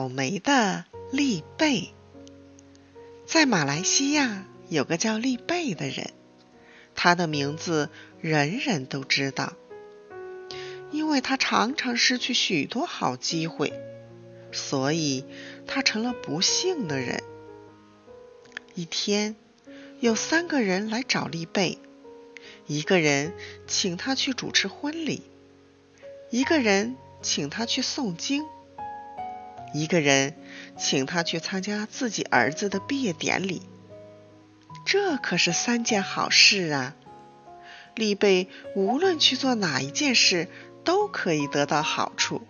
倒霉的丽贝。在马来西亚有个叫丽贝的人，他的名字人人都知道，因为他常常失去许多好机会，所以他成了不幸的人。一天，有三个人来找丽贝，一个人请他去主持婚礼，一个人请他去诵经。一个人请他去参加自己儿子的毕业典礼，这可是三件好事啊！丽贝无论去做哪一件事，都可以得到好处。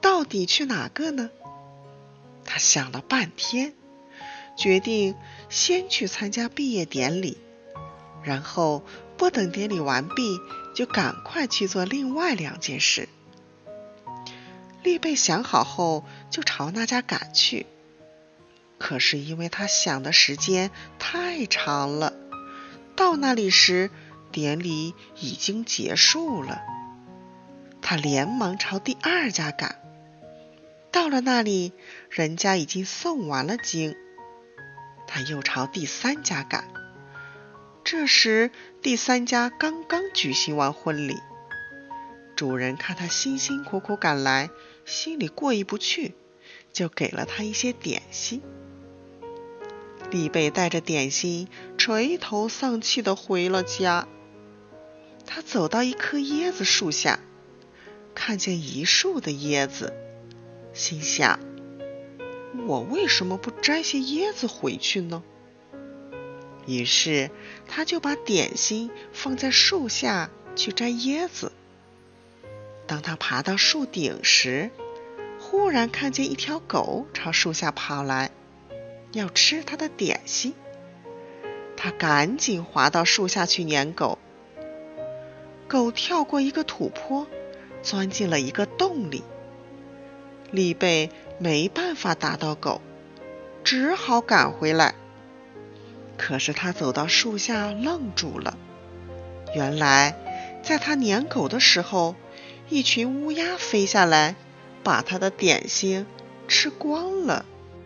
到底去哪个呢？他想了半天，决定先去参加毕业典礼，然后不等典礼完毕，就赶快去做另外两件事。丽贝想好后，就朝那家赶去。可是因为他想的时间太长了，到那里时，典礼已经结束了。他连忙朝第二家赶。到了那里，人家已经送完了经。他又朝第三家赶。这时，第三家刚刚举行完婚礼。主人看他辛辛苦苦赶来。心里过意不去，就给了他一些点心。丽贝带着点心，垂头丧气的回了家。他走到一棵椰子树下，看见一树的椰子，心想：我为什么不摘些椰子回去呢？于是他就把点心放在树下去摘椰子。当他爬到树顶时，忽然看见一条狗朝树下跑来，要吃他的点心。他赶紧滑到树下去撵狗。狗跳过一个土坡，钻进了一个洞里。丽贝没办法打到狗，只好赶回来。可是他走到树下愣住了，原来在他撵狗的时候。一群乌鸦飞下来，把他的点心吃光了。